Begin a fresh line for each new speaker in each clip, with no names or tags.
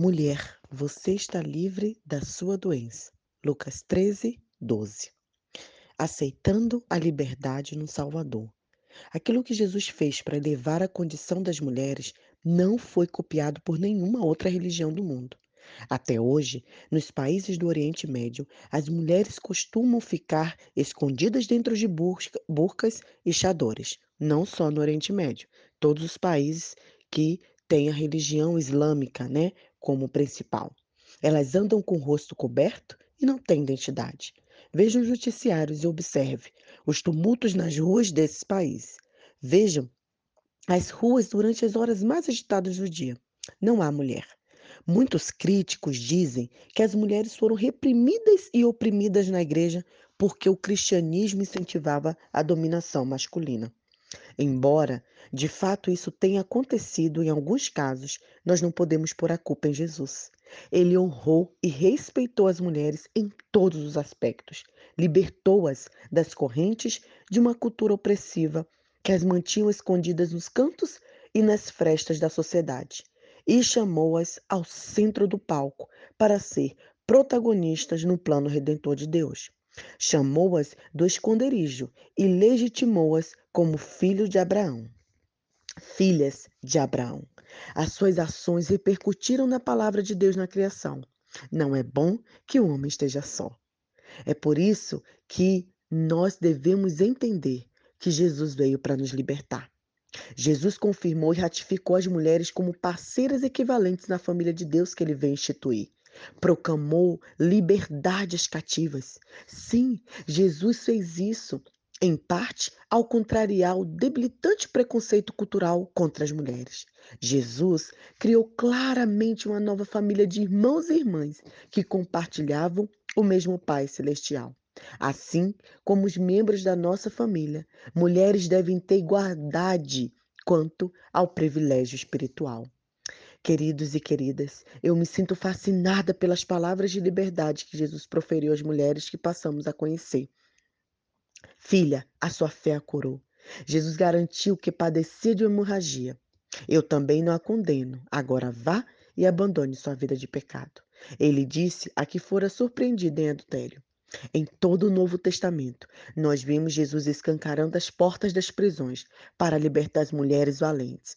Mulher, você está livre da sua doença. Lucas 13, 12. Aceitando a liberdade no Salvador. Aquilo que Jesus fez para elevar a condição das mulheres não foi copiado por nenhuma outra religião do mundo. Até hoje, nos países do Oriente Médio, as mulheres costumam ficar escondidas dentro de burcas e chadores. Não só no Oriente Médio, todos os países que têm a religião islâmica, né, como principal. Elas andam com o rosto coberto e não têm identidade. Vejam os noticiários e observe os tumultos nas ruas desses países. Vejam as ruas durante as horas mais agitadas do dia. Não há mulher. Muitos críticos dizem que as mulheres foram reprimidas e oprimidas na igreja porque o cristianismo incentivava a dominação masculina. Embora, de fato, isso tenha acontecido em alguns casos, nós não podemos pôr a culpa em Jesus. Ele honrou e respeitou as mulheres em todos os aspectos, libertou-as das correntes de uma cultura opressiva que as mantinham escondidas nos cantos e nas frestas da sociedade e chamou-as ao centro do palco para ser protagonistas no plano redentor de Deus. Chamou-as do esconderijo e legitimou-as como filhos de Abraão. Filhas de Abraão. As suas ações repercutiram na palavra de Deus na criação. Não é bom que o homem esteja só. É por isso que nós devemos entender que Jesus veio para nos libertar. Jesus confirmou e ratificou as mulheres como parceiras equivalentes na família de Deus que ele veio instituir. Proclamou liberdade às cativas. Sim, Jesus fez isso, em parte, ao contrariar o debilitante preconceito cultural contra as mulheres. Jesus criou claramente uma nova família de irmãos e irmãs que compartilhavam o mesmo Pai Celestial. Assim como os membros da nossa família, mulheres devem ter igualdade quanto ao privilégio espiritual. Queridos e queridas, eu me sinto fascinada pelas palavras de liberdade que Jesus proferiu às mulheres que passamos a conhecer. Filha, a sua fé a curou. Jesus garantiu que padecia de hemorragia. Eu também não a condeno. Agora vá e abandone sua vida de pecado. Ele disse a que fora surpreendida em adultério. Em todo o Novo Testamento, nós vimos Jesus escancarando as portas das prisões para libertar as mulheres valentes.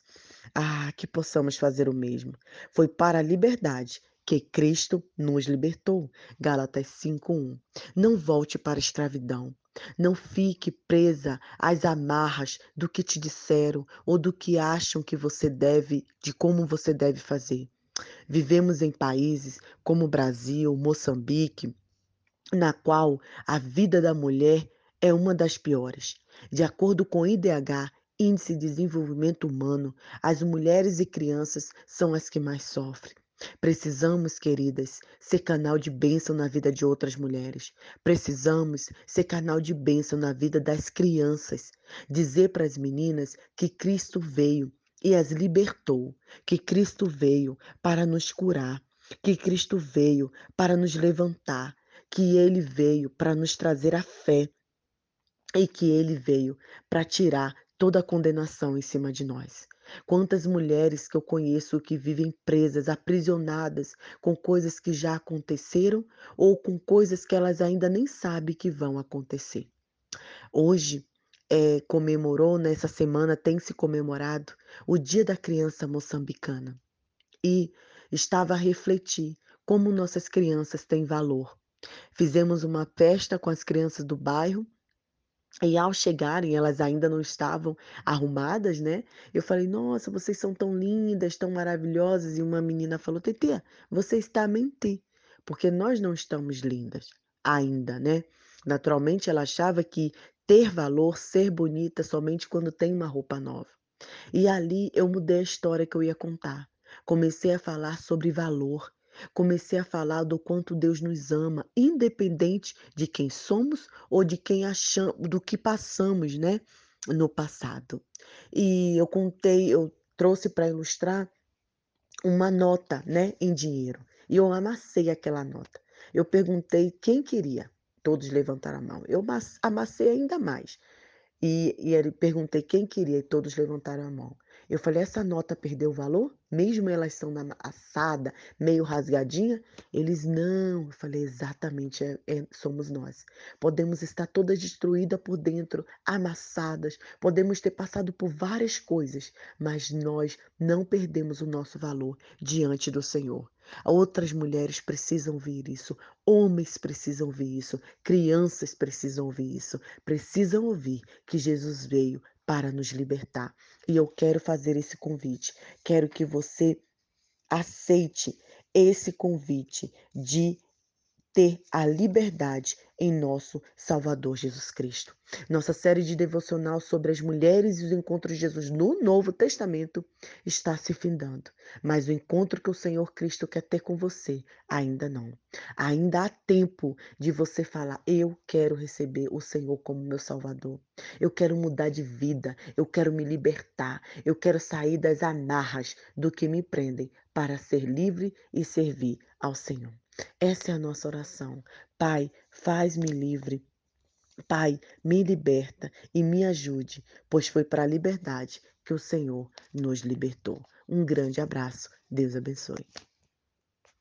Ah, que possamos fazer o mesmo. Foi para a liberdade que Cristo nos libertou. Gálatas 5:1. Não volte para a escravidão. Não fique presa às amarras do que te disseram ou do que acham que você deve, de como você deve fazer. Vivemos em países como Brasil, Moçambique, na qual a vida da mulher é uma das piores. De acordo com o IDH, Índice de Desenvolvimento Humano, as mulheres e crianças são as que mais sofrem. Precisamos, queridas, ser canal de bênção na vida de outras mulheres. Precisamos ser canal de bênção na vida das crianças. Dizer para as meninas que Cristo veio e as libertou, que Cristo veio para nos curar, que Cristo veio para nos levantar, que ele veio para nos trazer a fé e que ele veio para tirar toda a condenação em cima de nós. Quantas mulheres que eu conheço que vivem presas, aprisionadas com coisas que já aconteceram ou com coisas que elas ainda nem sabem que vão acontecer. Hoje é, comemorou, nessa semana tem se comemorado o Dia da Criança Moçambicana. E estava a refletir como nossas crianças têm valor, Fizemos uma festa com as crianças do bairro e ao chegarem, elas ainda não estavam arrumadas, né? Eu falei, nossa, vocês são tão lindas, tão maravilhosas. E uma menina falou, Tetê, você está a mentir, porque nós não estamos lindas ainda, né? Naturalmente, ela achava que ter valor, ser bonita, somente quando tem uma roupa nova. E ali eu mudei a história que eu ia contar. Comecei a falar sobre valor, Comecei a falar do quanto Deus nos ama, independente de quem somos ou de quem achamos, do que passamos, né, no passado. E eu contei, eu trouxe para ilustrar uma nota, né, em dinheiro. E eu amassei aquela nota. Eu perguntei quem queria. Todos levantaram a mão. Eu amassei ainda mais. E, e ele perguntei quem queria e todos levantaram a mão. Eu falei: "Essa nota perdeu valor? Mesmo elas sendo amassada, meio rasgadinha?" Eles: "Não." Eu falei: "Exatamente, é é somos nós. Podemos estar todas destruída por dentro, amassadas, podemos ter passado por várias coisas, mas nós não perdemos o nosso valor diante do Senhor." Outras mulheres precisam ouvir isso, homens precisam ouvir isso, crianças precisam ouvir isso, precisam ouvir que Jesus veio para nos libertar. E eu quero fazer esse convite. Quero que você aceite esse convite de ter a liberdade em nosso Salvador Jesus Cristo. Nossa série de devocional sobre as mulheres e os encontros de Jesus no Novo Testamento está se findando, mas o encontro que o Senhor Cristo quer ter com você ainda não. Ainda há tempo de você falar: Eu quero receber o Senhor como meu Salvador. Eu quero mudar de vida, eu quero me libertar, eu quero sair das amarras do que me prendem para ser livre e servir ao Senhor. Essa é a nossa oração. Pai, faz-me livre. Pai, me liberta e me ajude, pois foi para a liberdade que o Senhor nos libertou. Um grande abraço. Deus abençoe.